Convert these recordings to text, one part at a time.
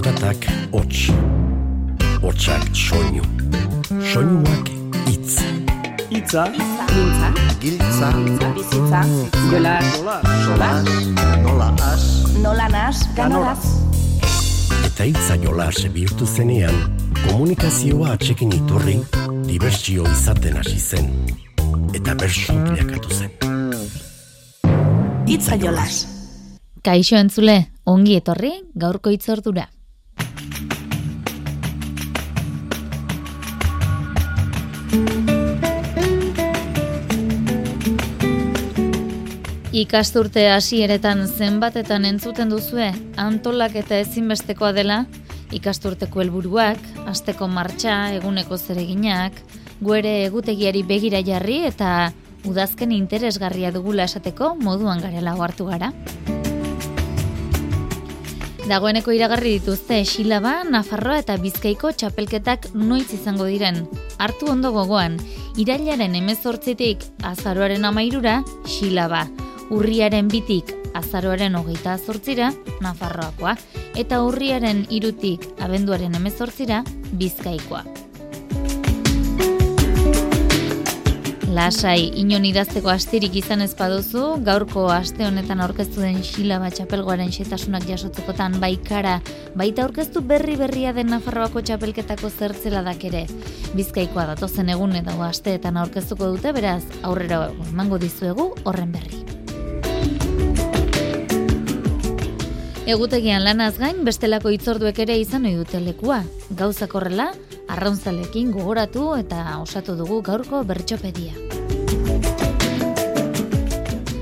Zaratak hots, hotsak soinu, soinuak itz. Itza, Giltza, Giltza, bizitza, jola, sola, nola as, nola nas, ganolaz. Eta itza jolas bihurtu zenean, komunikazioa atxekin iturri, dibertsio izaten hasi zen. Eta bersu bilakatu zen. Itza jolas. Kaixo entzule, ongi etorri gaurko itzordura. Ikasturte hasieretan zenbatetan entzuten duzue antolak eta ezinbestekoa dela, ikasturteko helburuak, asteko martxa, eguneko zereginak, guere egutegiari begira jarri eta udazken interesgarria dugula esateko moduan garela hartu gara. Dagoeneko iragarri dituzte Xilaba, Nafarroa eta Bizkaiko txapelketak noiz izango diren. Hartu ondo gogoan, irailaren emezortzitik azaroaren amairura, Xilaba. Urriaren bitik azaroaren hogeita azortzira, Nafarroakoa. Eta urriaren irutik abenduaren emezortzira, Bizkaikoa. Lasai, inon idazteko astirik izan ez baduzu, gaurko aste honetan aurkeztu den xila bat txapelgoaren xetasunak jasotzekotan baikara, baita aurkeztu berri berria den Nafarroako txapelketako zertzeladak ere. Bizkaikoa datozen egun eta asteetan aurkeztuko dute, beraz, aurrera emango dizuegu horren berri. Egutegian lanaz gain, bestelako itzorduek ere izan ohi dute lekua. Gauzak horrela, arrauntzalekin gogoratu eta osatu dugu gaurko bertxopedia.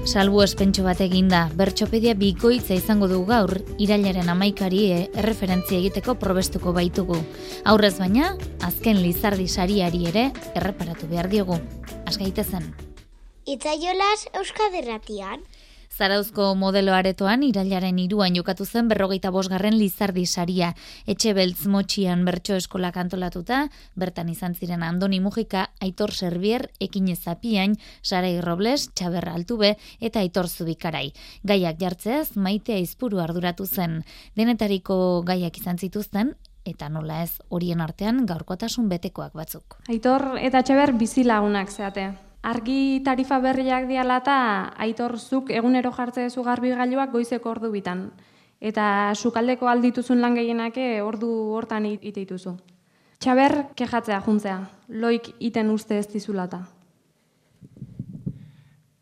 Salbu espentxo bat eginda, bertxopedia bikoitza izango dugu gaur, irailaren amaikari e, erreferentzia egiteko probestuko baitugu. Aurrez baina, azken lizardi sariari ere erreparatu behar diogu. Asgaitezen. Itzaiolas Euskaderratian. Zarauzko modelo aretoan irailaren iruan jokatu zen berrogeita bosgarren lizardi saria. Etxe beltz motxian bertso eskola kantolatuta, bertan izan ziren Andoni Mujika, Aitor Servier, Ekine Zapiain, Sarai Robles, Txaberra Altube eta Aitor Zubikarai. Gaiak jartzeaz maitea izpuru arduratu zen. Denetariko gaiak izan zituzten, eta nola ez horien artean gaurkotasun betekoak batzuk. Aitor eta Txaber bizilagunak zeate. Argi tarifa berriak diala eta aitorzuk egunero jartze duzu garbi gailuak goizeko ordu bitan. Eta sukaldeko aldituzun lan gehienake ordu hortan ite dituzu. Txaber kejatzea juntzea, loik iten uste ez dizulata.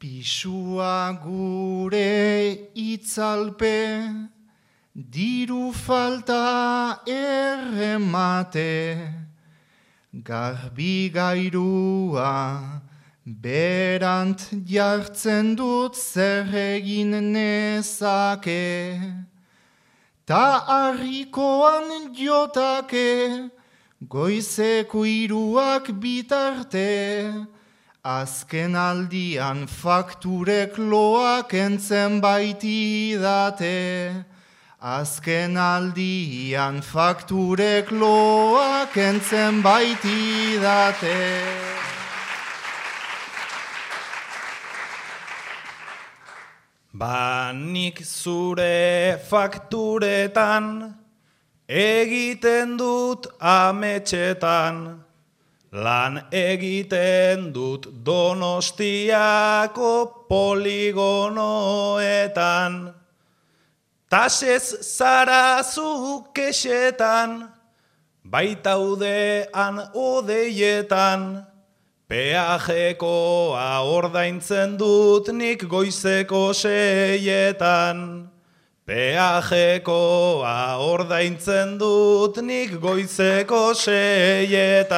pisua gure itzalpe, diru falta erremate, garbi gairua, Berant jartzen dut zer egin nezake, ta harrikoan jotake, goizeko iruak bitarte, azken aldian fakturek loak entzen baiti date. Azken aldian fakturek loak entzen baiti Ba nik zure fakturetan egiten dut ametxetan, lan egiten dut donostiako poligonoetan, tasez zara zu kexetan, baitaudean odeietan, Peajekoa ordaintzen dut nik goizeko seietan. Peajekoa ordaintzen dut nik goizeko seietan.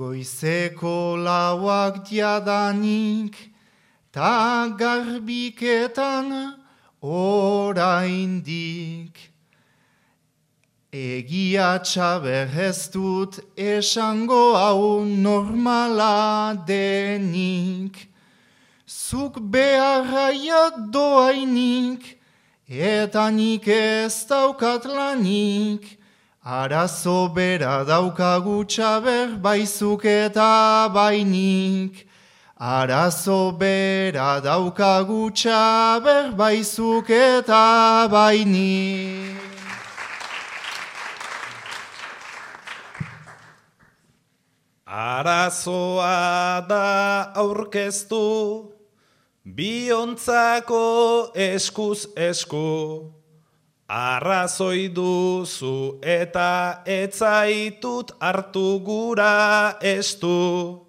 Goizeko lauak diadanik, ta garbiketan oraindik. Egia txaber ez dut esango hau normala denik. Zuk beharraia doainik, eta nik ez daukat lanik. Arazo bera daukagu txaber baizuk eta bainik. Arazo bera daukagutxa berbaizuk eta baini. Arazoa da aurkeztu, biontzako eskuz esku. Arrazoi duzu eta etzaitut hartu gura estu.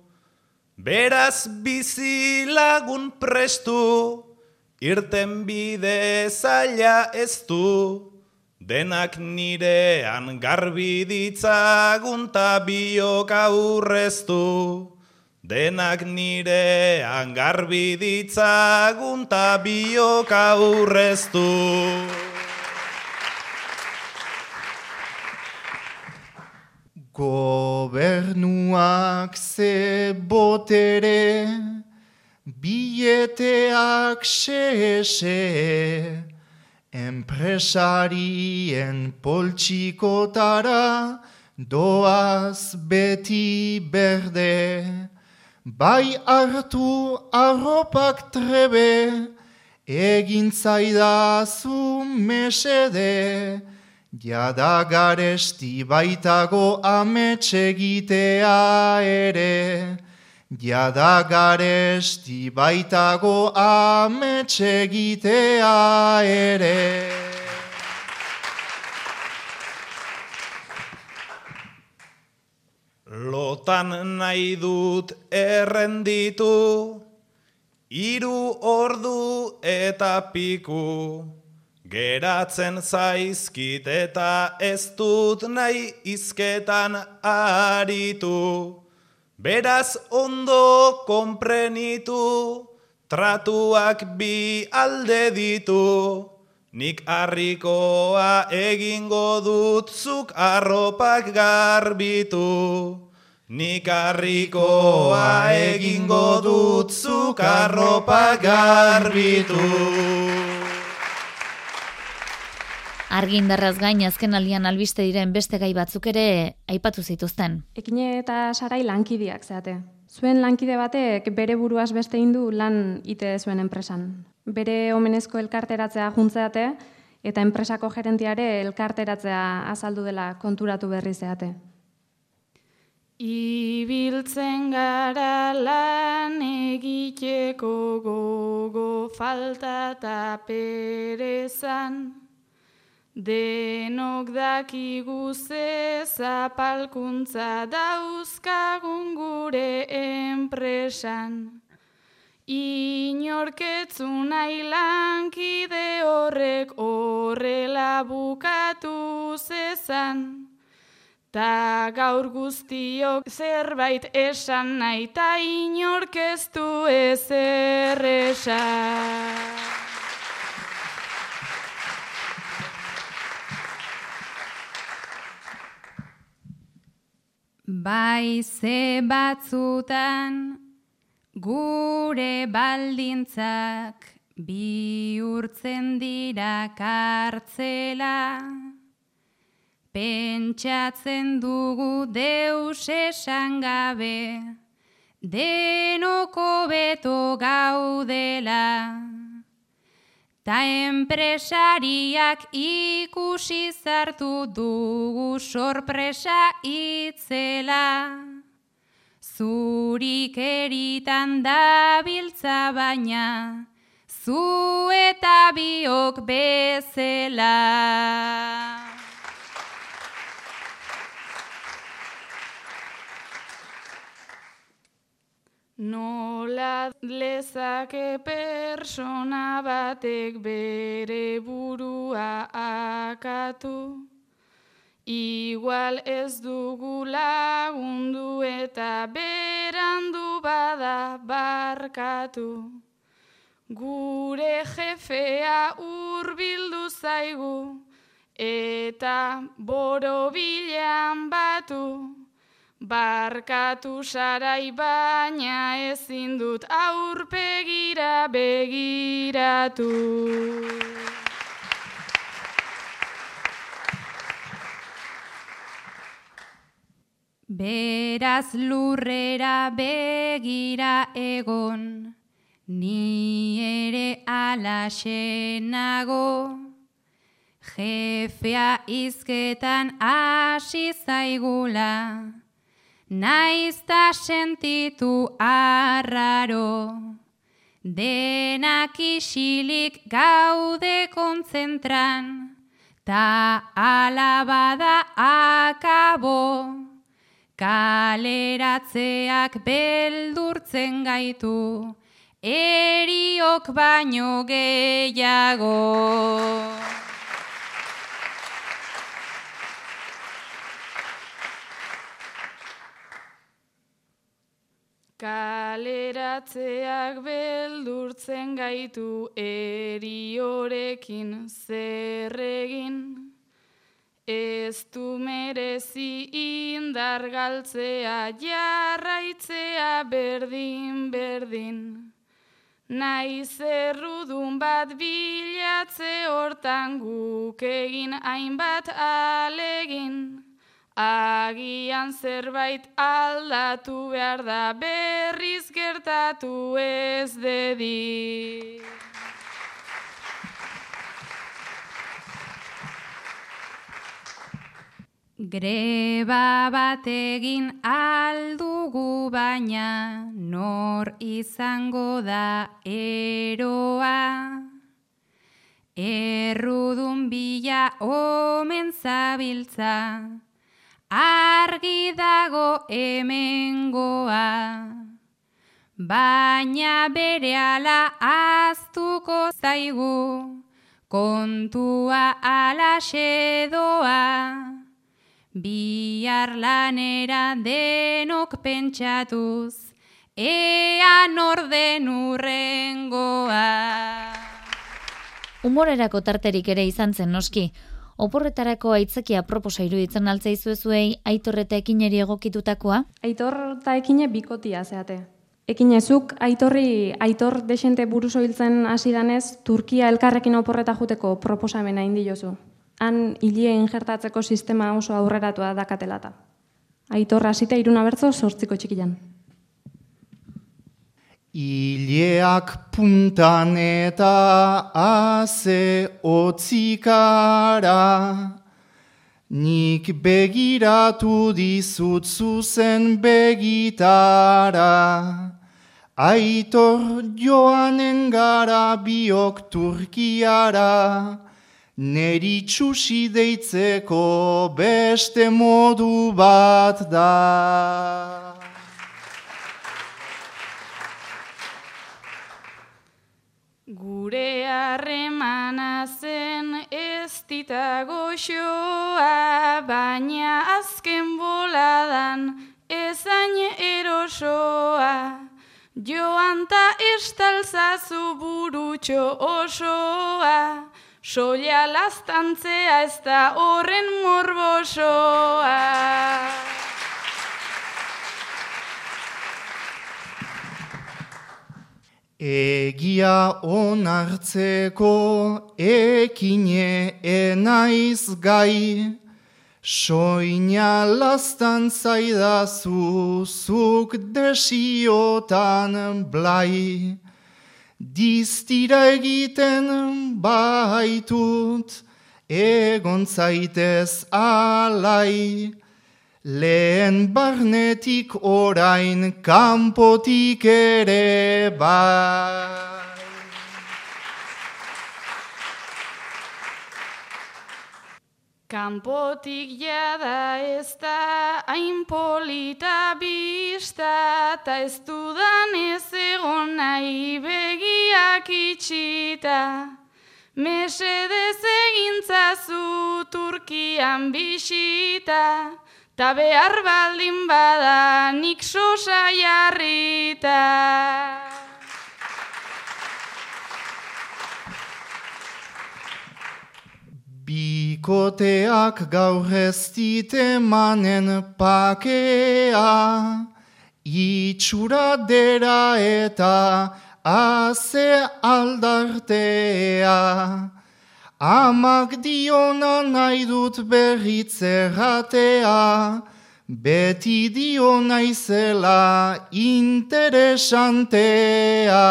Beraz bizi lagun prestu, irten bide zaila ez du. Denak nirean garbi ditzagun ta biok aurreztu. Denak nirean garbi ditzagun ta biok aurreztu. Gobernuak ze botere, billeteak xe-xe, enpresarien poltsikotara doaz beti berde, bai hartu arropak trebe, egin zaidazu mesede, Jada garesti baitago ametsegitea ere, Jada garesti baitago ametsegitea ere. Lotan nahi dut errenditu, hiru ordu eta piku. Geratzen zaizkit eta ez dut nahi izketan aritu. Beraz ondo konprenitu, tratuak bi alde ditu. Nik harrikoa egingo dut zuk arropak garbitu. Nik harrikoa egingo dut zuk arropak garbitu. Argindarraz gain azken aldian albiste diren beste gai batzuk ere aipatu zituzten. Ekine eta sarai lankideak zeate. Zuen lankide batek bere buruaz beste indu lan ite zuen enpresan. Bere omenezko elkarteratzea juntzeate eta enpresako gerentiare elkarteratzea azaldu dela konturatu berri zeate. Ibiltzen gara lan egiteko gogo falta eta perezan, Denok dakigu ze zapalkuntza dauzkagun gure enpresan. Inorketzu nahi lankide horrek horrela bukatu zezan. Ta gaur guztiok zerbait esan nahi ta inorkeztu ezer esan. Bai ze batzutan gure baldintzak bihurtzen dira kartzela. Pentsatzen dugu deus esan gabe, denoko beto gaudela. Ta enpresariak ikusi zartu dugu sorpresa itzela. Zurik eritan da biltza baina, zu eta biok bezela. Nola lezake persona batek bere burua akatu, Igual ez dugu lagundu eta berandu bada barkatu. Gure jefea urbildu zaigu eta borobilean batu. Barkatu sarai baina ezin dut aurpegira begiratu. Beraz lurrera begira egon, ni ere alaxenago. Jefea izketan hasi zaigula, naizta sentitu arraro. Denak isilik gaude kontzentran, ta alabada akabo. Kaleratzeak beldurtzen gaitu, eriok baino gehiago. Kaleratzeak beldurtzen gaitu, eriorekin zer egin. Ez du merezi indar galtzea jarraitzea berdin berdin. Naiz errudun bat bilatze hortan guk egin hainbat alegin. Agian zerbait aldatu behar da berriz gertatu ez dedi. Greba bat egin aldugu baina nor izango da eroa. Errudun bila omen zabiltza, argi dago hemengoa. Baina bere ala aztuko zaigu, kontua ala xedoa. Bihar lanera denok pentsatuz, ean orden urrengoa. Humorerako tarterik ere izan zen noski, oporretarako aitzakia proposa iruditzen altzaizu zuei aitorreta ekineri egokitutakoa? Aitor eta ekine bikotia zeate. Ekinezuk aitorri aitor desente buruzo hiltzen hasi danez, Turkia elkarrekin oporreta juteko proposamena indi jozu han hilie injertatzeko sistema oso aurreratua dakatelata. Aitor hasita iruna bertzo sortziko txikian. Ileak puntan eta aze otzikara, nik begiratu dizut zuzen begitara, aitor joanen gara biok turkiara, Neri txusi deitzeko beste modu bat da. Gure harremana zen ez ditago xoa, baina azken boladan ezain erosoa. Joan ta estalzazu burutxo osoa, Soia lastantzea ez da horren morbosoa. Egia onartzeko ekine enaiz gai, soina lastantzaida zuzuk desiotan blai. Diztira egiten baitut, egon zaitez alai, lehen barnetik orain kanpotik ere bai. Kanpotik jada ez da hain polita bista, ta ez dudan ez egon nahi begiak itxita. Mesedez egintzazu Turkian bisita, ta behar baldin bada nik sosa jarrita. Bikoteak gaur ez manen pakea, itxura dera eta aze aldartea. Amak diona nahi dut berritzeratea, beti dio naizela interesantea.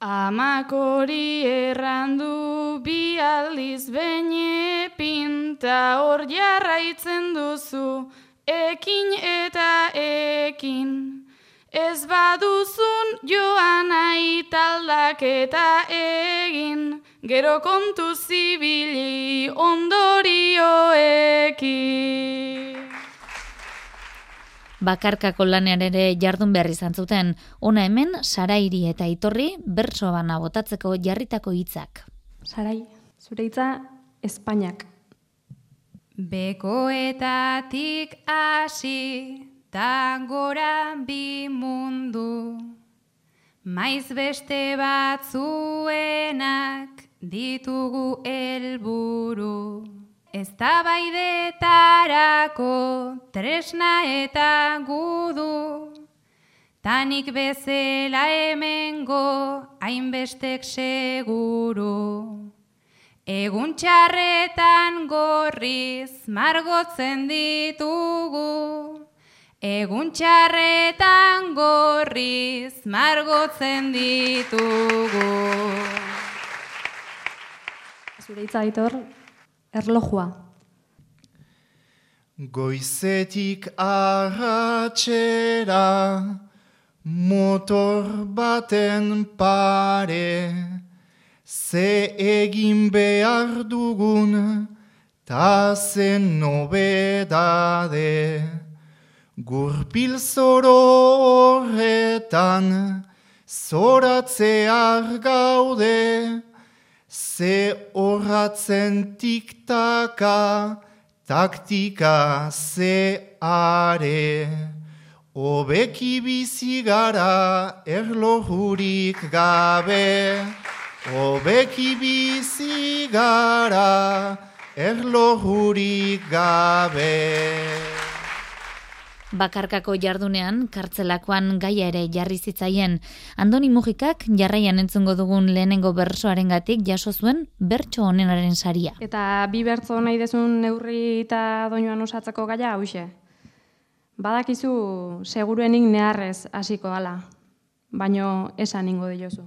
Amak hori errandu bi aldiz beine pinta hor jarraitzen duzu, ekin eta ekin. Ez baduzun joan aitaldak eta egin, gero kontu zibili ondorioekin. Bakarkako lanean ere jardun behar izan zuten, ona hemen sarairi eta itorri bertso bana botatzeko jarritako hitzak. Sarai, zure hitza Espainiak. Bekoetatik hasi tangora bi mundu, maiz beste batzuenak ditugu helburu. Ez da tresna eta gudu, tanik bezela hemengo hainbestek seguru. Egun txarretan gorriz margotzen ditugu, Egun txarretan gorriz margotzen ditugu. Zure hitza ditor, erlojua. Goizetik arratxera, motor baten pare, ze egin behar dugun, ta zen nobedade. Gurpil zoro horretan, zoratzear gaude, ze horratzen tiktaka, taktika ze are. Obeki bizi gara erlojurik gabe, obeki bizi gara erlojurik gabe. Bakarkako jardunean, kartzelakoan gaia ere jarri zitzaien, Andoni Mujikak jarraian entzungo dugun lehenengo bersoaren gatik jaso zuen bertso honenaren saria. Eta bi bertso nahi dezun neurri eta doinuan osatzeko gaia hause. Badakizu seguruenik neharrez hasiko gala, baino esan ingo diozu.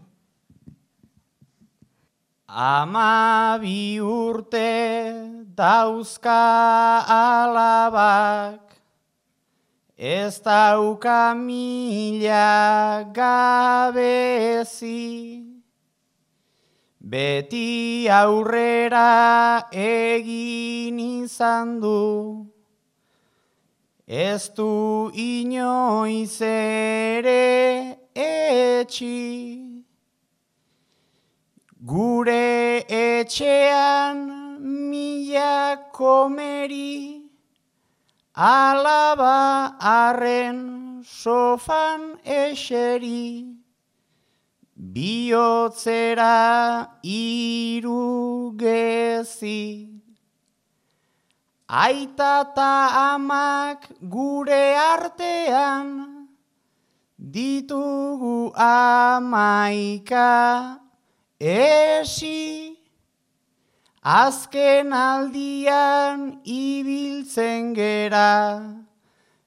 Ama bi urte dauzka alabak, Ez dauka mila gabezi, beti aurrera egin izan du, ez du inoiz ere etxi. Gure etxean mila komeri, alaba arren sofan eseri, bihotzera irugezi. Aita ta amak gure artean, ditugu amaika esi. Azken aldian ibiltzen gera,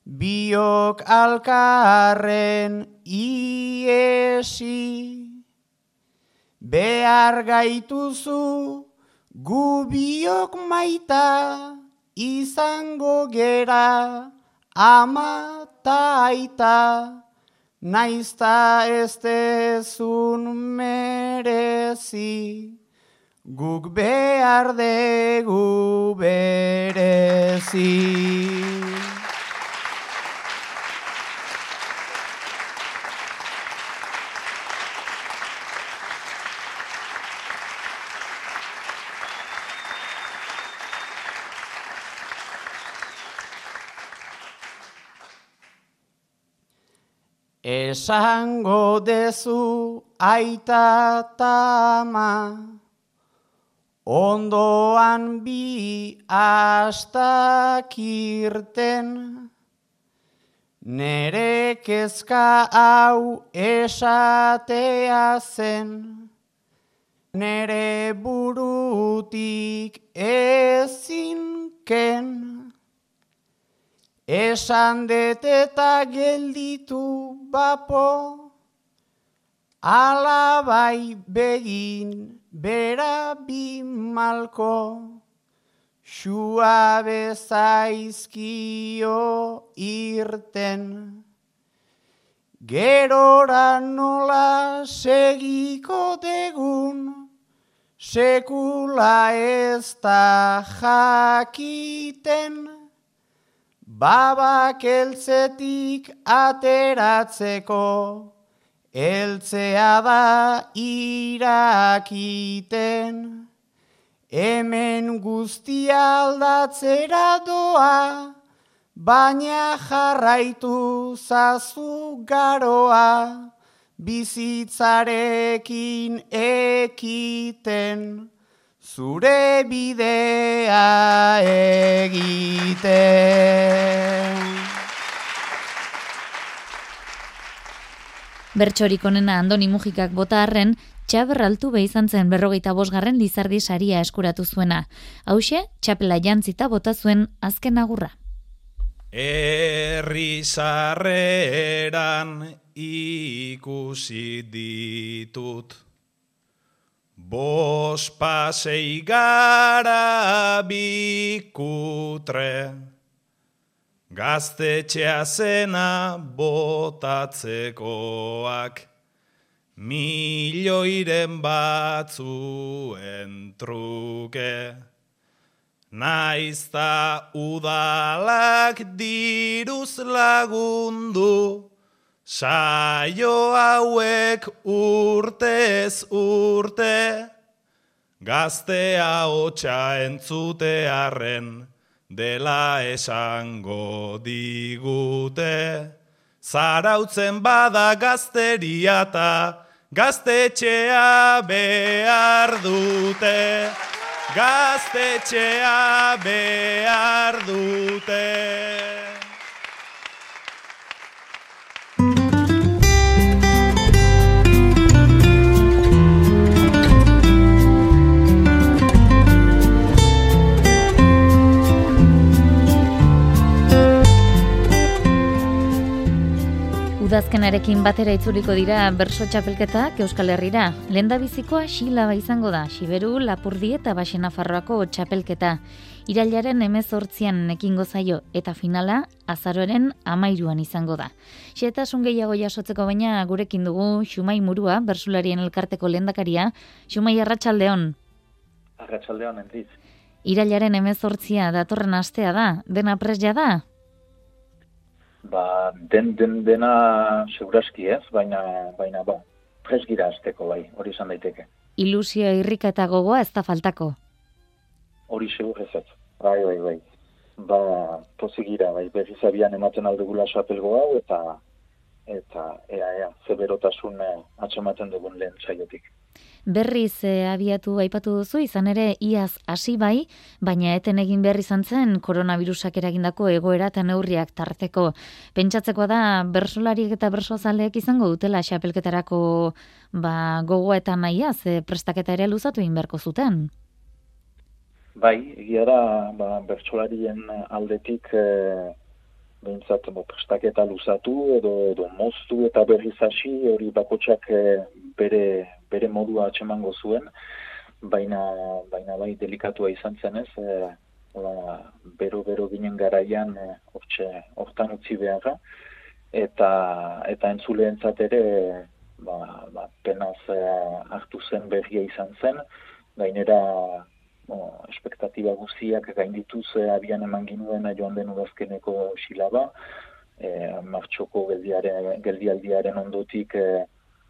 biok alkarren iesi. Behar gaituzu gu biok maita, izango gera ama ta aita, naizta ez merezi. Guk behar dugu berezi. Esango dezu aita tama, Ondoan bi astakirten, nere kezka hau esatea zen, nere burutik ezinken. Esan deteta gelditu bapo, alabai begin bera bimalko, xua bezaizkio irten. Gerora nola segiko degun, sekula ez da jakiten, babak eltzetik ateratzeko, eltzea da irakiten, hemen guztia aldatzera doa, baina jarraitu zazu garoa, bizitzarekin ekiten, zure bidea egiten. Bertxorik onena Andoni Mujikak bota arren, txaber altu izan zen berrogeita bosgarren lizardi saria eskuratu zuena. Hauxe, txapela jantzita bota zuen azken agurra. Sarreran ikusi ditut Bos pasei gara bikutre Gaztetxea zena botatzekoak Milioiren batzuen truke. Naizta udalak diruz lagundu, saio hauek urtez urte, gaztea hotxa entzute arren, dela esango digute. Zarautzen bada gazteriata, gaztetxea behar dute gaztetxea behar dute. Udazkenarekin batera itzuliko dira berso txapelketak Euskal Herrira. Lenda bizikoa xilaba izango da, Siberu, Lapurdi eta Baxena Farroako txapelketa. Irailaren emezortzian nekingo zaio eta finala azaroren amairuan izango da. Xetasun gehiago jasotzeko baina gurekin dugu Xumai Murua, bersularien elkarteko lendakaria. Xumai Arratxaldeon. Arratxaldeon, entiz. Irailaren emezortzia datorren astea da, dena presja da? Ba, den, den dena seguraski ez, baina, baina ba, presgira azteko bai, hori izan daiteke. Ilusio irrika eta gogoa ez da faltako? Hori segur ez bai, bai, bai. Ba, pozigira, bai, berriz abian ematen aldugula sapelgo hau, eta, eta, ea, ea, zeberotasun eh, atxamaten dugun lehen saiotik berriz e, abiatu aipatu duzu, izan ere iaz hasi bai, baina eten egin behar izan zen koronavirusak eragindako egoera eta neurriak tarteko. Pentsatzeko da bersolariek eta bersozaleek izango dutela xapelketarako ba, gogoa eta naia, ze prestaketa ere luzatu egin beharko zuten. Bai, egia da, ba, bersolarien aldetik e, behintzat bo, prestaketa luzatu edo, edo moztu eta berriz hasi hori bakotsak e, bere, bere modua atxemango zuen, baina, baina bai delikatua izan zen ez, e, bero bero ginen garaian e, hortan utzi beharra, eta, eta entzuleentzat ere ba, ba, penaz e, hartu zen berria izan zen, gainera o, espektatiba guztiak gaindituz e, abian eman ginuen joan den udazkeneko xilaba, e, martxoko geldialdiaren ondotik e,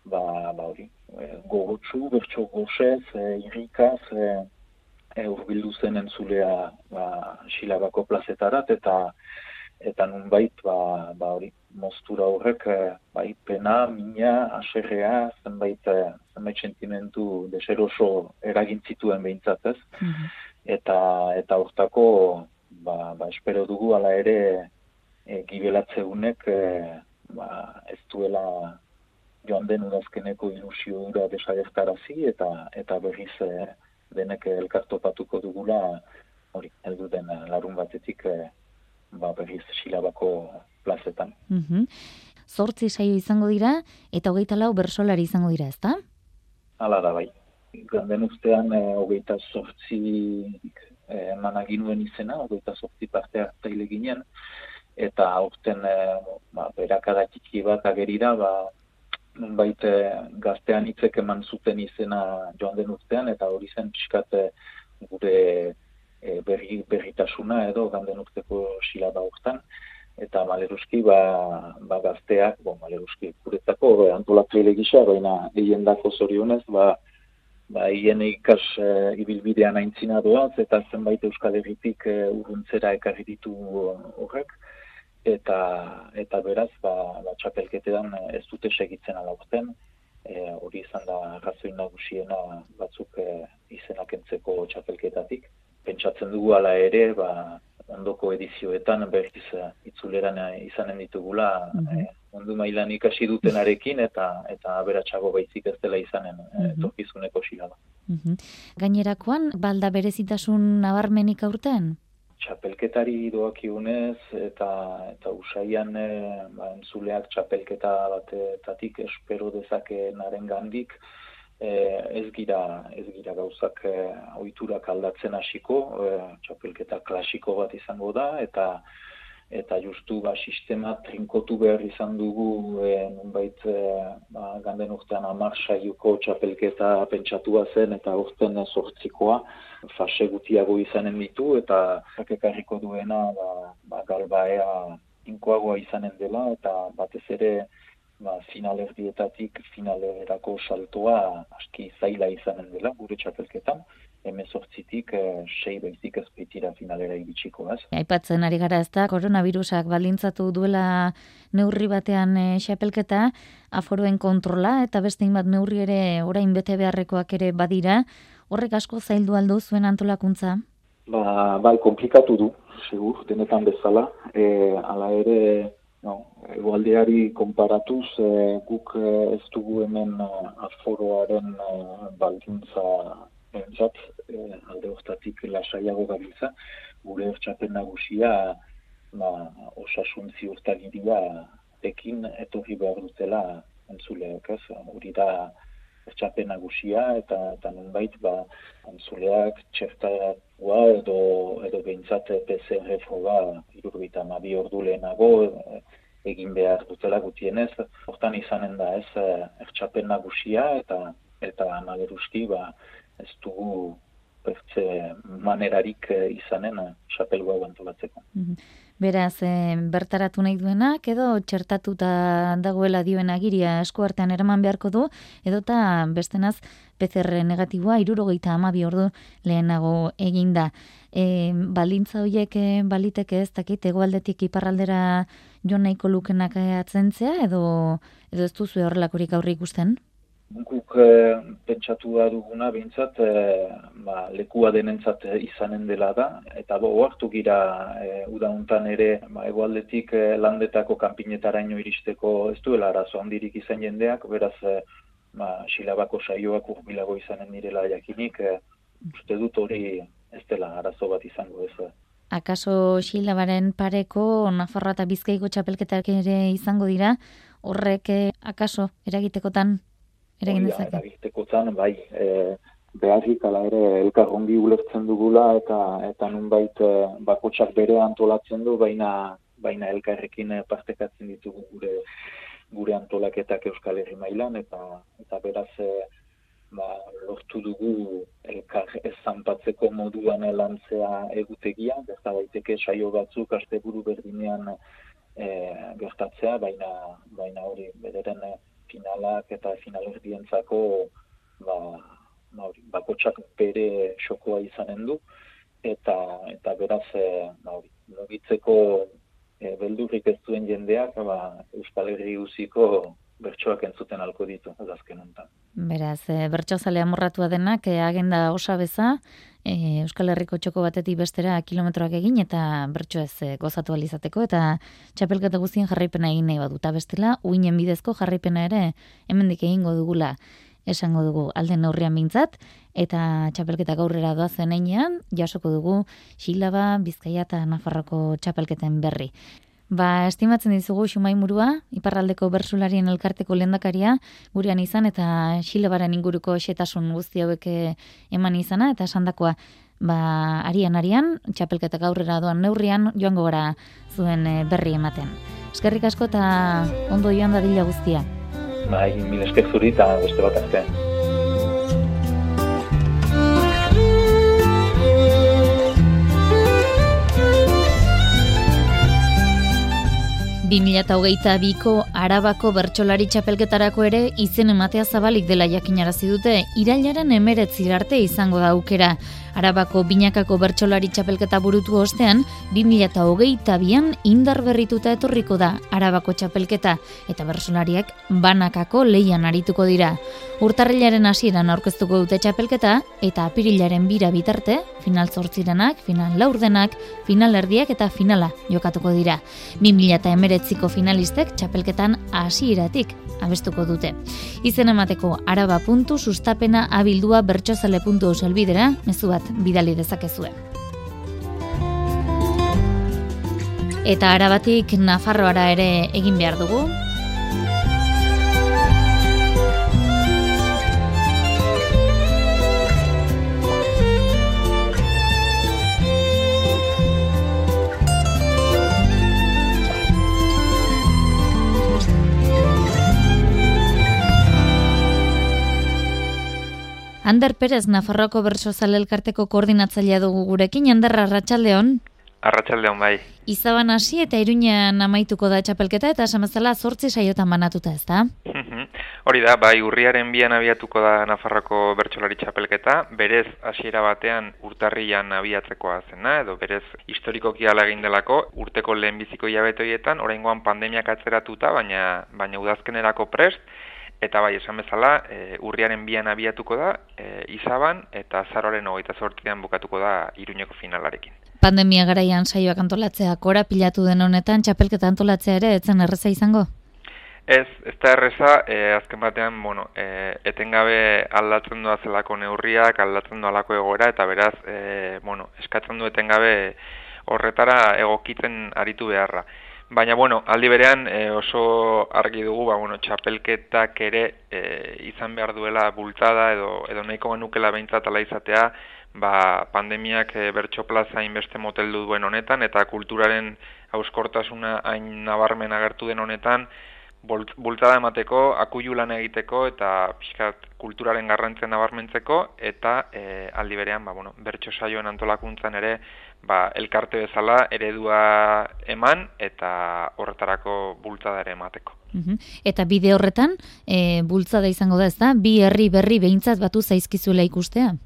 ba, ba hori, e, gogotsu, bertso gozez, e, irrikaz, e, e, urbildu zen entzulea ba, xilabako plazetarat, eta eta nun bait, ba, ba hori, moztura horrek, e, bai, pena, mina, aserrea, zenbait, e, zenbait sentimentu deseroso eragintzituen behintzat ez, mhm. eta eta hortako, ba, ba, espero dugu, ala ere, e, gibelatze unek, e, ba, ez duela joan den udazkeneko ilusio ura desagertarazi eta eta berriz e, denek elkartopatuko dugula hori heldu den larun batetik e, ba berriz silabako plazetan. Mm Zortzi saio izango dira eta hogeita lau bersolari izango dira, ezta? Hala da bai. Ganden ustean e, hogeita zortzi e, managinuen izena, hogeita zortzi parte hartaile ginen, eta aurten e, ba, berakada txiki bat agerira, ba, nunbait gaztean hitzek eman zuten izena joan den urtean, eta hori zen pixkat gure e, berri, berritasuna edo ganden urteko silaba urtean, eta maleruski ba, ba gazteak, bo, maleruski guretzako antolatzaile gisa, baina egin dako zorionez, ba, ba, hien ikas e, ibilbidean aintzina doaz, eta zenbait Euskal Herritik e, urruntzera ekarri ditu horrek, eta eta beraz ba, ba txapelketean ez dute segitzen alaurten e, hori izan da razoi nagusiena batzuk e, izenak entzeko txapelketatik pentsatzen dugu hala ere ba, ondoko edizioetan berriz e, itzuleran izanen ditugula mm -hmm. mundu mailan ikasi dutenarekin eta eta aberatsago baizik ez dela izanen mm -hmm. torkizuneko xilaba. Mm Gainerakoan, balda berezitasun nabarmenik aurten? txapelketari doakigunez eta eta usaian e, ba, entzuleak txapelketa batetatik espero dezakenaren gandik ez gira ez gira gauzak e, ohiturak aldatzen hasiko e, txapelketa klasiko bat izango da eta eta justu ba, sistema trinkotu behar izan dugu e, nunbait e, ba, ganden urtean amar saiuko txapelketa pentsatua zen eta urten sortzikoa fase gutiago izanen ditu eta jakekarriko duena ba, ba, galbaea inkoagoa izanen dela eta batez ere ba, finalerdietatik finalerako saltoa aski zaila izanen dela gure txapelketan. Emezortzitik e, sei baizik ez baitira finalera iritsiko, ez? Aipatzen ari gara ez da, koronavirusak balintzatu duela neurri batean e, xapelketa, aforuen kontrola eta beste bat neurri ere orain bete beharrekoak ere badira, horrek asko zaildu aldo zuen antolakuntza? Ba, bai, komplikatu du, segur, denetan bezala, e, ala ere, no, egualdeari konparatuz, e, guk e, ez dugu hemen aforoaren e, baldintza entzat, e, alde hortatik lasaiago gabiltza, gure ertxapen nagusia ba, osasun ziurtagiria ekin etorri behar dutela entzuleak, ez? Hori da ertxapen nagusia eta, eta nunbait ba, entzuleak txertatua edo, edo behintzat PCR froga irurbita mabi ordu lehenago e, egin behar dutela gutienez. Hortan izanen da ez ertxapen nagusia eta eta amageruski ba, ez dugu manerarik eh, izanen xapelua eh, antolatzeko. Mhm. Beraz, e, bertaratu nahi duenak, edo txertatuta dagoela dioen agiria eskuartean eraman beharko du, edota bestenaz PCR negatiboa irurogeita amabi ordu lehenago eginda. E, balintza horiek baliteke ez dakit, egoaldetik iparraldera jo nahiko lukenak atzentzea, edo, edo ez duzu horrelakorik aurri ikusten? Guk e, pentsatu da duguna bintzat e, eh, ba, lekua denentzat izanen dela da. Eta bo hartu gira e, udauntan ere ba, egualdetik e, landetako kanpinetaraino iristeko ez duela arazo handirik izan jendeak. Beraz e, ba, silabako saioak urbilago izanen direla jakinik e, uste dut hori ez dela arazo bat izango ez Akaso xilabaren pareko Nafarra eta Bizkaiko txapelketak ere izango dira, horrek akaso eragitekotan eragin dezake. Eragiteko zan, bai, e, beharrik ala ere elkarrongi ulertzen dugula eta eta nunbait e, bakotsak bere antolatzen du, baina baina elkarrekin partekatzen ditugu gure gure antolaketak Euskal Herri mailan eta eta beraz e, ba, lortu dugu elkar ez zanpatzeko moduan lantzea egutegia, gerta daiteke saio batzuk asteburu berdinean e, gertatzea, baina baina hori bederen finalak eta finalerdientzako ba, ba, bakotsak bere xokoa izanen du eta eta beraz e, ba, mugitzeko e, beldurrik ez duen jendeak ba, Euskal Herri guziko bertsoak entzuten alko ditu azken honetan. Beraz, e, bertso zale amorratua denak, e, agenda osa beza, e, Euskal Herriko txoko batetik bestera kilometroak egin eta bertso ez e, gozatu alizateko eta txapelketa guztien jarraipena egin nahi baduta bestela, uinen bidezko jarraipena ere hemendik egingo dugula esango dugu alden neurrian mintzat, eta txapelketak aurrera doazen einean, jasoko dugu Xilaba, Bizkaia eta Nafarroko txapelketen berri. Ba, estimatzen dizugu Xumai Murua, Iparraldeko Bersularien Elkarteko lehendakaria, gurean izan eta Xilebaren inguruko xetasun guzti hauek eh, eman izana eta esandakoa ba, arian arian, txapelketak aurrera doan neurrian joango gara zuen eh, berri ematen. Eskerrik asko eta ondo joan dadila guztia. Bai, mil esker zuri eta beste bat azken. 2008ko Arabako bertsolari txapelketarako ere izen ematea zabalik dela jakinarazi dute, irailaren emeretzi arte izango da aukera. Arabako binakako bertsolari txapelketa burutu ostean, 2008an indar berrituta etorriko da Arabako txapelketa, eta bertsolariak banakako leian arituko dira. Urtarrilaren hasieran aurkeztuko dute txapelketa, eta apirilaren bira bitarte, final zortzirenak, final laurdenak, final finalerdiak eta finala jokatuko dira. 2008 2008ko finalistek txapelketan hasieratik abestuko dute. Izen emateko araba puntu sustapena abildua bertxozale puntu oselbidera, mezu bat bidali dezakezue. Eta arabatik Nafarroara ere egin behar dugu, Ander Perez, Nafarroako berso zalelkarteko koordinatzailea dugu gurekin, Ander Arratxaldeon. Arratxaldeon bai. Izaban hasi eta iruñean amaituko da txapelketa eta samazala zortzi saiotan banatuta ez da? Hori da, bai urriaren bian abiatuko da Nafarroko bertsolari txapelketa, berez hasiera batean urtarrian abiatzekoa zena, edo berez historikoki ala egin delako, urteko lehenbiziko jabetoietan, oraingoan pandemiak atzeratuta, baina, baina udazkenerako prest, Eta bai, esan bezala, e, urriaren bian abiatuko da, e, izaban, eta zaroren hogeita sortzean bukatuko da iruñeko finalarekin. Pandemia garaian saioak antolatzea, kora pilatu den honetan, txapelketa antolatzea ere, etzen erreza izango? Ez, ez da erreza, e, azken batean, bueno, e, etengabe aldatzen doa zelako neurriak, aldatzen doa alako egoera, eta beraz, e, bueno, eskatzen du etengabe horretara egokitzen aritu beharra. Baina, bueno, aldi berean e, oso argi dugu, ba, bueno, txapelketak ere e, izan behar duela bultada edo, edo nahiko genukela behintzat ala izatea, ba, pandemiak e, bertso plaza inbeste moteldu duen honetan, eta kulturaren hauskortasuna hain nabarmen agertu den honetan, bultada emateko, akuilu lan egiteko eta pixkat kulturaren garrantzen nabarmentzeko eta e, aldi berean ba, bueno, bertso saioen antolakuntzan ere ba, elkarte bezala eredua eman eta horretarako bultada ere emateko. Eta bide horretan, e, bultzada izango da ez da, bi herri berri behintzat batu zaizkizuela ikustea?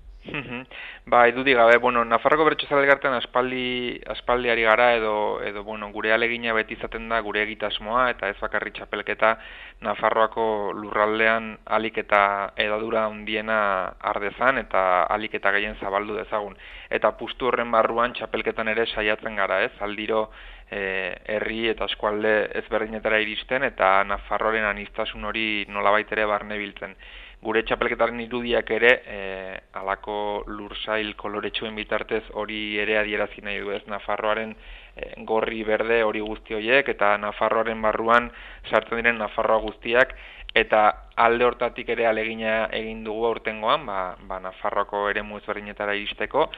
Ba, edudi gabe, bueno, Nafarroko bertso zalegarten aspaldi, aspaldiari gara edo, edo bueno, gure alegina beti izaten da gure egitasmoa eta ez bakarri txapelketa Nafarroako lurraldean alik eta edadura hundiena ardezan eta alik eta gehien zabaldu dezagun. Eta pustu horren barruan txapelketan ere saiatzen gara, ez? Aldiro e, herri eta eskualde ezberdinetara iristen eta Nafarroaren anistasun hori nolabait ere barne biltzen gure txapelketaren irudiak ere e, alako lursail koloretsuen bitartez hori ere adierazi nahi du ez? Nafarroaren e, gorri berde hori guzti horiek eta Nafarroaren barruan sartzen diren Nafarroa guztiak eta alde hortatik ere alegina egin dugu aurtengoan ba, ba Nafarroako ere ezberdinetara iristeko.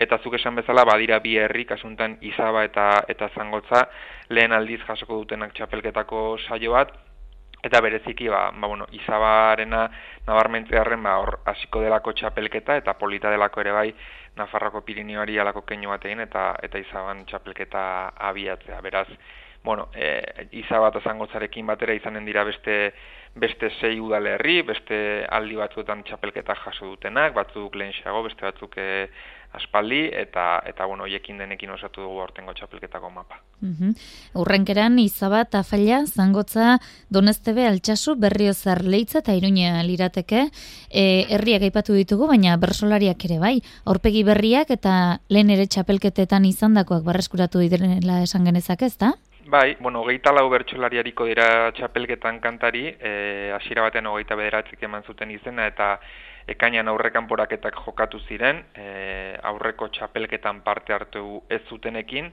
Eta zuk esan bezala badira bi herri kasuntan Izaba eta eta Zangotza lehen aldiz jasoko dutenak txapelketako saio bat Eta bereziki, ba, ba, bueno, izabarena nabarmentzearen ba, hor hasiko delako txapelketa eta polita delako ere bai Nafarroko Pirineoari alako keinu batein eta eta izaban txapelketa abiatzea. Beraz, bueno, e, izabat azangotzarekin batera izanen dira beste beste sei udalerri, beste aldi batzuetan txapelketa jaso dutenak, batzuk lehen beste batzuk e, aspaldi eta eta bueno hoiekin denekin osatu dugu aurtengo txapelketako mapa. Mhm. Urrenkeran izabat afaila zangotza Donestebe altsasu berriozar leitza eta Iruña lirateke e, herriak aipatu ditugu baina bersolariak ere bai aurpegi berriak eta lehen ere txapelketetan izandakoak barreskuratu direla esan genezak ezta? Bai, bueno, hogeita lau bertxolariariko dira txapelketan kantari, e, asira batean hogeita bederatzik eman zuten izena, eta ekainan aurrekan poraketak jokatu ziren, e, aurreko txapelketan parte hartu ez zutenekin,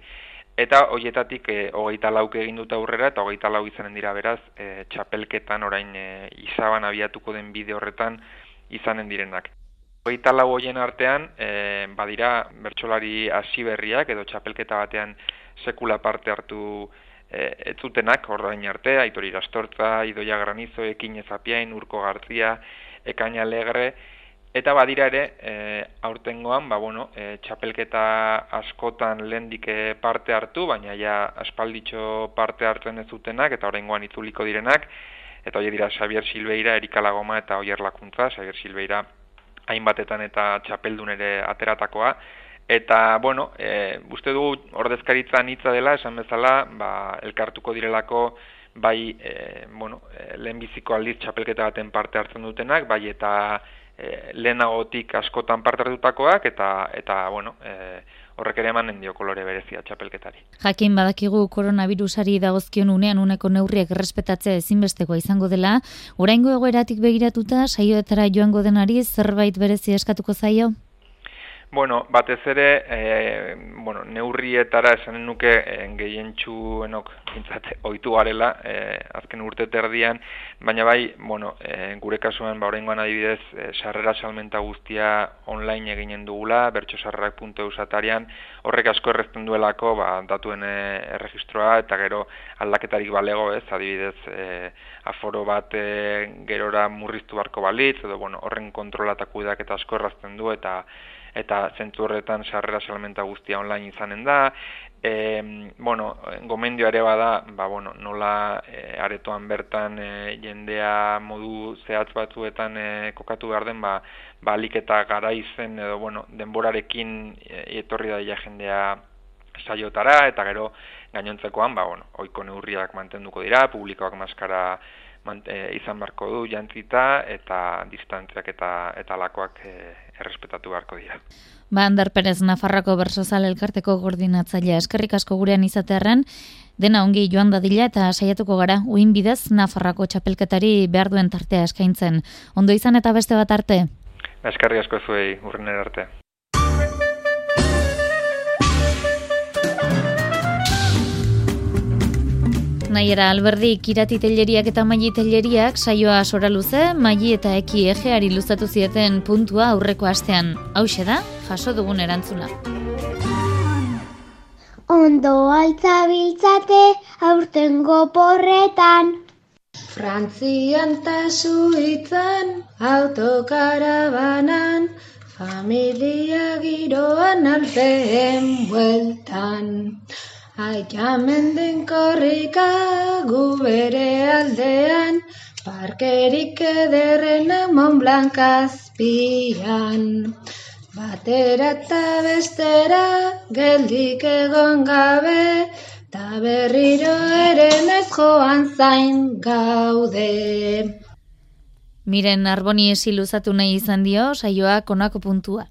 eta hoietatik e, hogeita lauk egin dut aurrera, eta hogeita lau izanen dira beraz, e, txapelketan orain e, izaban abiatuko den bide horretan izanen direnak. Hogeita lau hoien artean, e, badira bertsolari hasi berriak, edo txapelketa batean sekula parte hartu e, ez zutenak, ordain arte, aitori irastortza, idoia granizo, ekin ezapiain, urko gartzia, ekaina alegre, eta badira ere, e, aurtengoan, ba, bueno, e, txapelketa askotan lehendik parte hartu, baina ja aspalditxo parte hartzen ez zutenak, eta horrengoan itzuliko direnak, eta hori dira Xavier Silveira, Erika Lagoma eta Oier Lakuntza, Xavier Silveira hainbatetan eta txapeldun ere ateratakoa, Eta, bueno, e, uste du ordezkaritza nitza dela, esan bezala, ba, elkartuko direlako, bai, e, bueno, e, lehenbiziko aldiz txapelketa baten parte hartzen dutenak, bai, eta e, lehenagotik askotan parte hartutakoak, eta, eta bueno, e, horrek ere emanen dio kolore berezia txapelketari. Jakin badakigu koronavirusari dagozkion unean uneko neurriak errespetatzea ezinbestekoa izango dela, oraingo egoeratik begiratuta saioetara joango denari zerbait berezia eskatuko zaio? Bueno, batez ere, e, bueno, neurrietara esanen nuke e, gehientxu enok bintzate oitu garela e, azken urte terdian, baina bai, bueno, e, gure kasuan ba, adibidez, e, sarrera salmenta guztia online eginen dugula, bertxosarrak.eu satarian, horrek asko errezten duelako ba, datuen erregistroa eta gero aldaketarik balego, ez, adibidez, e, aforo bat e, gerora murriztu barko balitz, edo bueno, horren kontrolatak eta asko errazten du eta eta zentzu horretan sarrera salmenta guztia online izanen da. E, bueno, gomendio ere bada, ba, bueno, nola e, aretoan bertan e, jendea modu zehatz batzuetan e, kokatu behar den, ba, ba eta gara izen, edo, bueno, denborarekin e, etorri da jendea saiotara, eta gero gainontzekoan, ba, bueno, oiko neurriak mantenduko dira, publikoak maskara e, izan beharko du jantzita eta distantziak eta eta lakoak e, errespetatu beharko dira. Ba, Ander Perez, Nafarrako Bersozal elkarteko koordinatzailea eskerrik asko gurean izatearen, dena ongi joan dadila eta saiatuko gara, uin bidez Nafarrako txapelketari behar duen tartea eskaintzen. Ondo izan eta beste bat arte? Eskerrik asko zuei, urrenera arte. Naiera alberdi kirati telleriak eta maili telleriak saioa sora luze, maili eta eki egeari luzatu zieten puntua aurreko astean. Hau da, jaso dugun erantzuna. Ondo altza biltzate aurten goporretan. Frantzian ta suitzan autokarabanan, familia giroan alpeen bueltan. Den korrika gu bere aldean, parkerik ederren amon blankazpian. Batera eta bestera geldik egon gabe, ta berriro ere ez joan zain gaude. Miren arboni esiluzatu nahi izan dio, saioa konako puntua.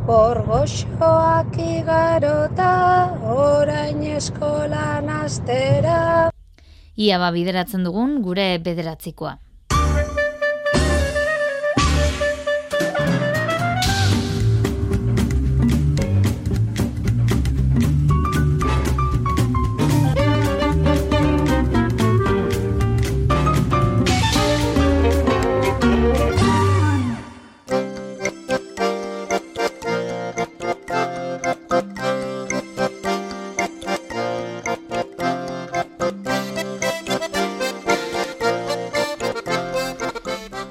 Opor goxoak igarota, orain eskolan astera. Ia ba bideratzen dugun gure bederatzikoa.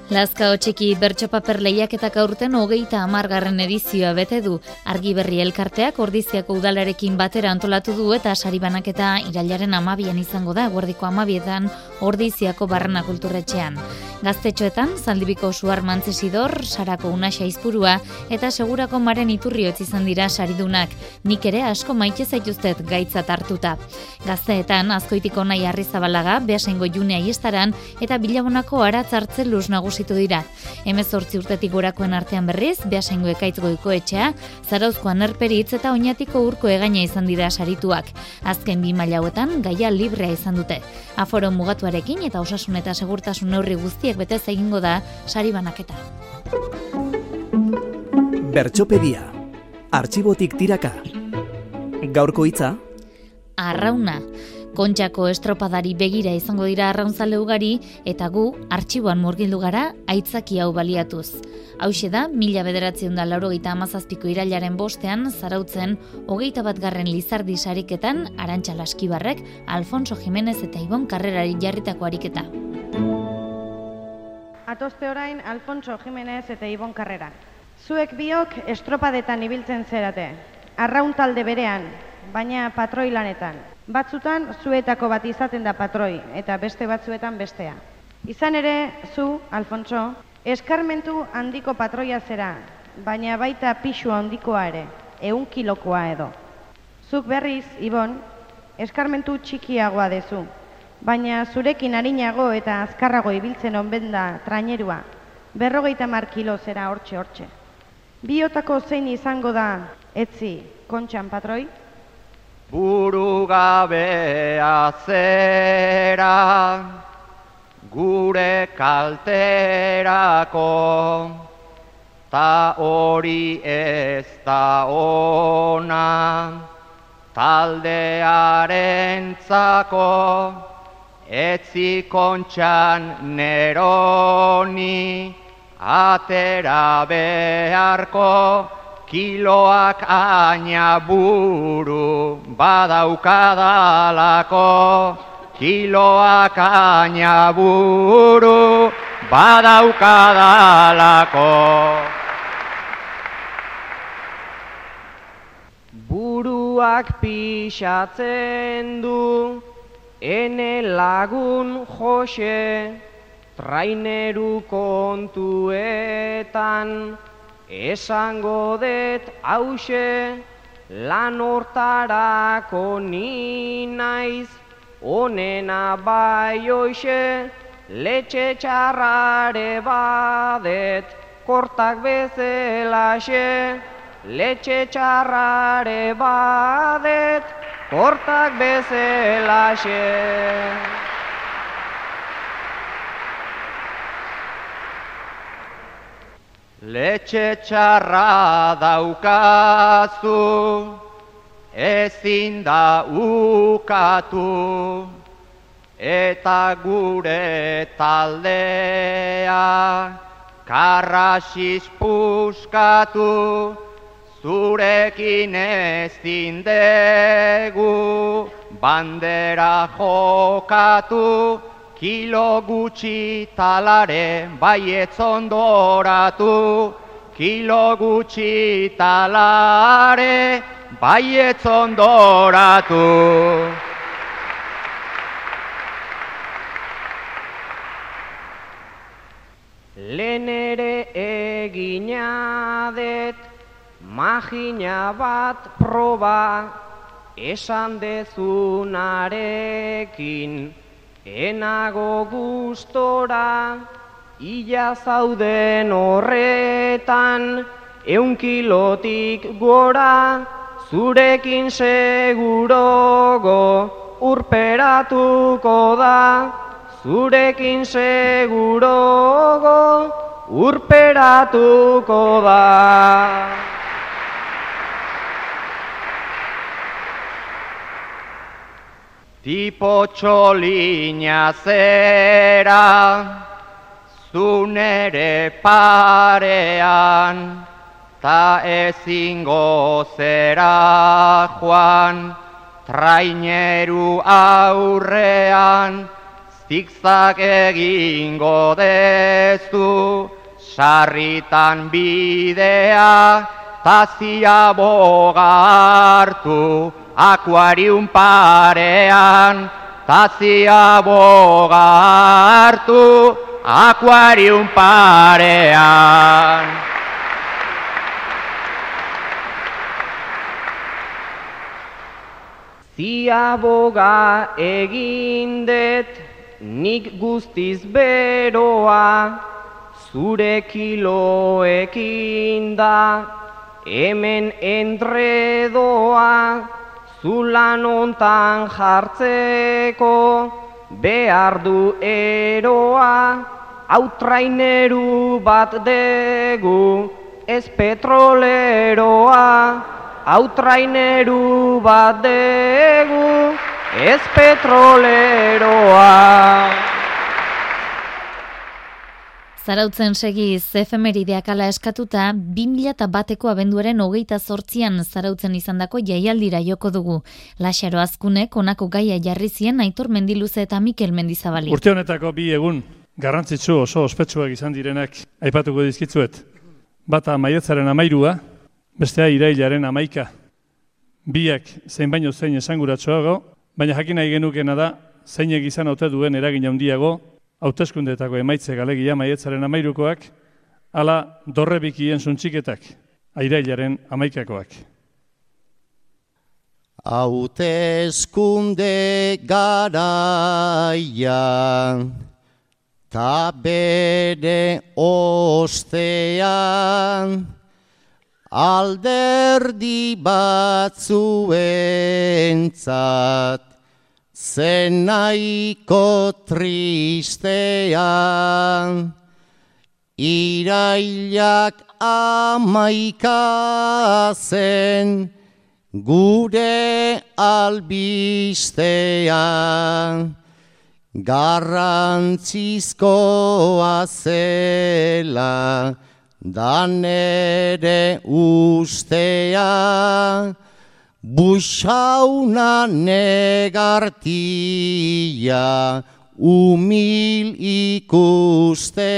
Lazka txiki bertxopaper lehiaketak aurten hogeita amargarren edizioa bete du. Argi berri elkarteak ordiziako udalarekin batera antolatu du eta saribanaketa irailaren amabian izango da, guardiko amabietan ordiziako barrena kulturretxean. Gaztetxoetan, zaldibiko suar mantzesidor, sarako unaxa izpurua eta segurako maren iturriotz izan dira saridunak. Nik ere asko maite zaituztet gaitza hartuta. Gazteetan, azkoitiko nahi arrizabalaga, behasengo junea iestaran eta bilabonako aratzartzen luz nagusi nagusitu dira. Hemezortzi urtetik gorakoen artean berriz, behasengo ekaitz goiko etxea, zarauzko anerperitz eta oinatiko urko egaina izan dira sarituak. Azken bi mailauetan, gaia librea izan dute. Aforo mugatuarekin eta osasun eta segurtasun neurri guztiek betez egingo da sari banaketa. Bertxopedia. Artxibotik tiraka. Gaurko hitza? Arrauna. Kontxako estropadari begira izango dira arraunzale ugari eta gu artxiboan murgildu gara aitzaki hau baliatuz. Hau da, mila bederatzen da laurogeita amazazpiko irailaren bostean, zarautzen, hogeita bat garren lizardi sariketan, arantxa laskibarrek, Alfonso Jimenez eta Ibon Karrerari jarritako ariketa. Atoste orain, Alfonso Jimenez eta Ibon Karrera. Zuek biok estropadetan ibiltzen zerate. Arraun talde berean, baina patroi lanetan. Batzutan zuetako bat izaten da patroi eta beste batzuetan bestea. Izan ere, zu, Alfonso, eskarmentu handiko patroia zera, baina baita pixu handikoa ere, eun kilokoa edo. Zuk berriz, Ibon, eskarmentu txikiagoa dezu, baina zurekin harinago eta azkarrago ibiltzen onben da trainerua, berrogeita mar kilo zera hortxe hortxe. Biotako zein izango da, etzi, kontxan patroi? Buru gabea zera gure kalterako ta hori ez da ona taldearen zako etzi kontxan neroni atera beharko kiloak aina buru badaukadalako. Kiloak aina buru badaukadalako. Buruak pixatzen du ene lagun jose traineru kontuetan Esango det hause lan hortarako ni naiz, onena bai hoxe, letxe txarrare badet, kortak bezelaxe, letxe txarrare badet, kortak bezelaxe. Letxe txarra daukazu, ezin da ukatu, eta gure taldea karrasiz puskatu, zurekin ezin degu bandera jokatu, Kilo gutxi talare baietz ondoratu, Kilo gutxi talare baietz ondoratu. Lehen ere eginadet, magina bat proba, esan dezunarekin, Enago gustora, ila zauden horretan, eun kilotik gora, zurekin segurogo urperatuko da, zurekin segurogo urperatuko da. Tipo txolina zera, zunere parean, ta ezingo zera joan, traineru aurrean, zikzak egingo dezu, sarritan bidea, tazia boga hartu, akuarium parean, tazia boga hartu, akuarium parean. Ziaboga egindet nik guztiz beroa, zure kiloekin da, hemen entredoa, zulan ontan jartzeko, behar du eroa, autraineru bat degu, ez petroleroa, autraineru bat degu, ez petroleroa. Zarautzen segiz efemerideak ala eskatuta, 2000 bateko abenduaren hogeita zortzian zarautzen izandako jaialdira joko dugu. Laxaro azkunek onako gaia jarri zien Aitor Mendiluze eta Mikel Mendizabali. Urte honetako bi egun garrantzitsu oso ospetsuak izan direnak aipatuko dizkitzuet. Bata maietzaren amairua, bestea irailaren amaika. Biak zein baino zein esanguratsoago, baina jakin nahi genukena da, zeinek izan ote duen eragin handiago hauteskundeetako emaitze galegia maietzaren amairukoak, ala dorrebikien suntxiketak, aireilaren amaikakoak. Hauteskunde garaia, ta bere ostean, alderdi batzuentzat, zenaiko tristean, irailak amaika zen, gure albistean, garrantzizkoa zela, danere ustea, buxauna negartia, umil ikustea.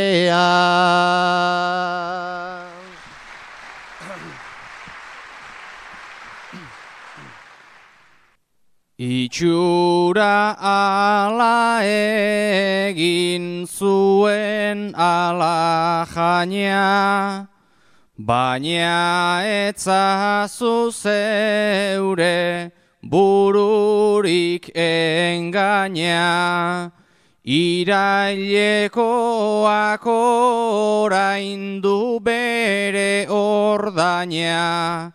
Itxura ala egin zuen ala jaina, baina etzazu zeure bururik engaina, irailekoak orain du bere ordaina,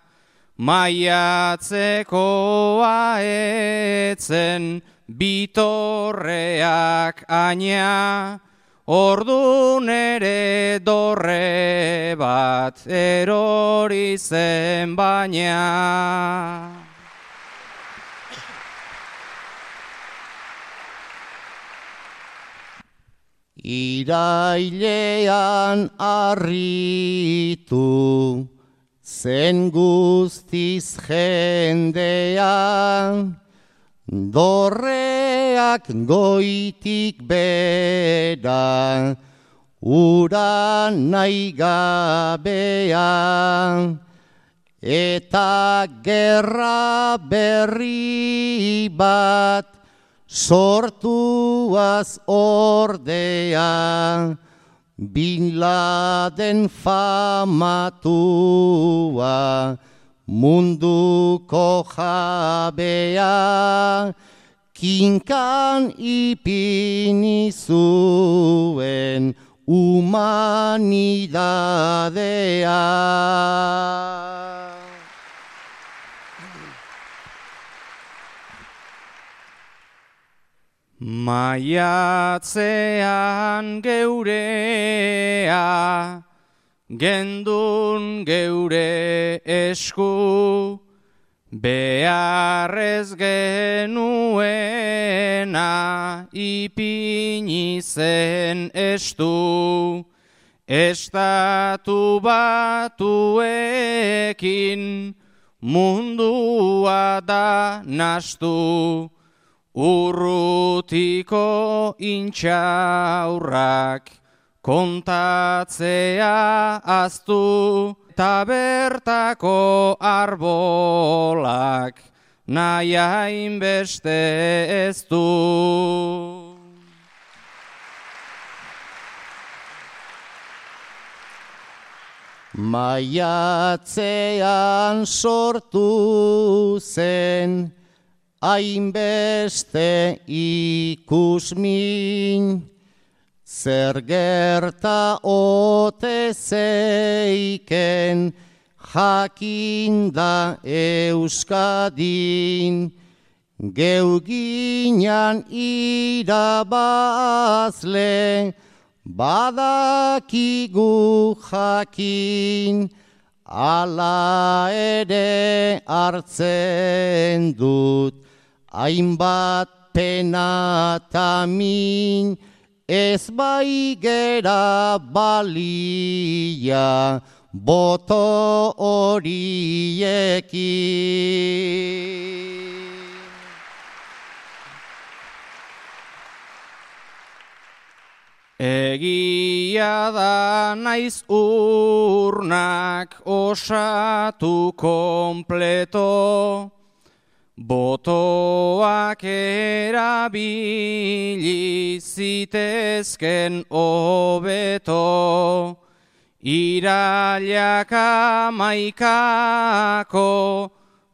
maiatzekoa etzen bitorreak aina, ordu nere dorre bat erori zen baina. Irailean arritu, zen guztiz jendean, dorreak goitik bera, ura nahi gabean, eta gerra berri bat, sortuaz ordea, Bin Laden famatua, munduko jabea, kinkan ipini zuen humanidadea. Maiatzean geurea, gendun geure esku, beharrez genuena ipini zen estu, estatu batuekin mundua da nastu, urrutiko intxaurrak kontatzea aztu, eta bertako arbolak nahiain beste ez du. Maiatzean sortu zen, hainbeste ikusmin, zer gerta ote zeiken, jakinda euskadin, geuginan irabazle, badakigu jakin, ala ere hartzen dut, hainbat penatamin, ez bai gera balia, boto horiekin. Egia da naiz urnak osatu kompleto, botoak erabili zitezken hobeto, irailak amaikako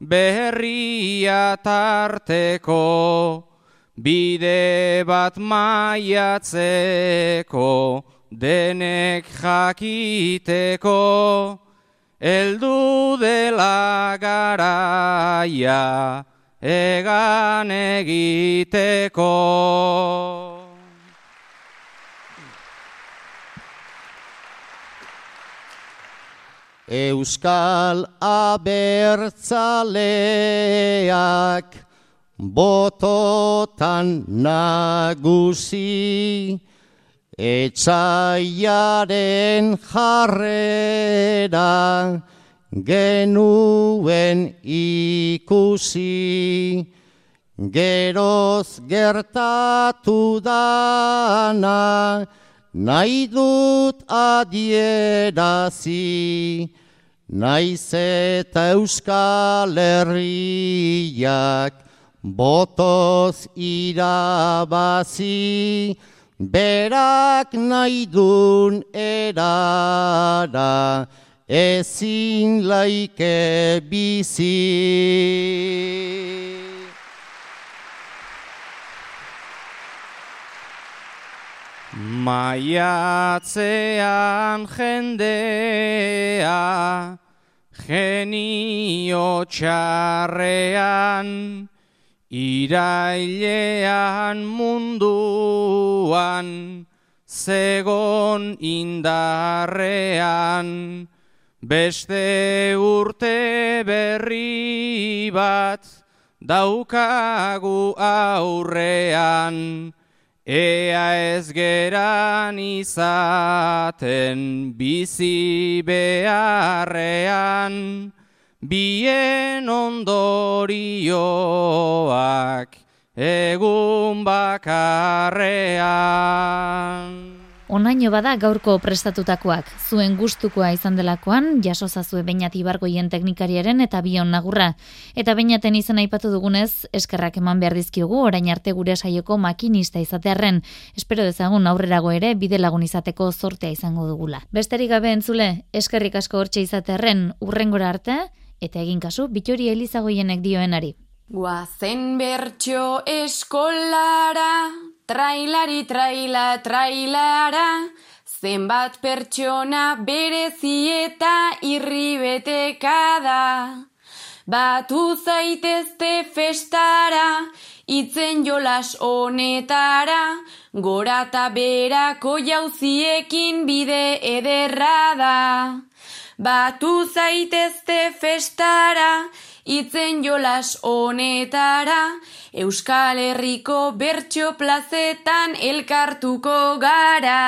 berria tarteko, bide bat maiatzeko, denek jakiteko, eldu dela garaia, egan egiteko. Euskal abertzaleak bototan nagusi, etxaiaren jarrera genuen ikusi, geroz gertatu dana, nahi dut adierazi, naiz eta euskal herriak, botoz irabazi, berak nahi dun erara, ezin laike bizi. Maiatzean jendea, genio txarrean, irailean munduan, zegon indarrean, beste urte berri bat, daukagu aurrean, Ea ez geran izaten bizi beharrean, bien ondorioak egun bakarrean. Onaino bada gaurko prestatutakoak, zuen gustukoa izan delakoan, jaso zazue bainat ibargoien teknikariaren eta bion nagurra. Eta bainaten izan aipatu dugunez, eskerrak eman behar dizkiogu, orain arte gure saioko makinista izatearren. Espero dezagun aurrerago ere, bide lagun izateko zortea izango dugula. Besterik gabe entzule, eskerrik asko hortxe izatearren, urrengora arte, eta egin kasu, bitori elizagoienek dioenari. Guazen bertxo eskolara, trailari traila trailara, zenbat pertsona berezi eta irribeteka da. Batu zaitezte festara, itzen jolas honetara, gora eta berako jauziekin bide ederra da. Batu zaitezte festara, itzen jolas honetara, Euskal Herriko bertso plazetan elkartuko gara.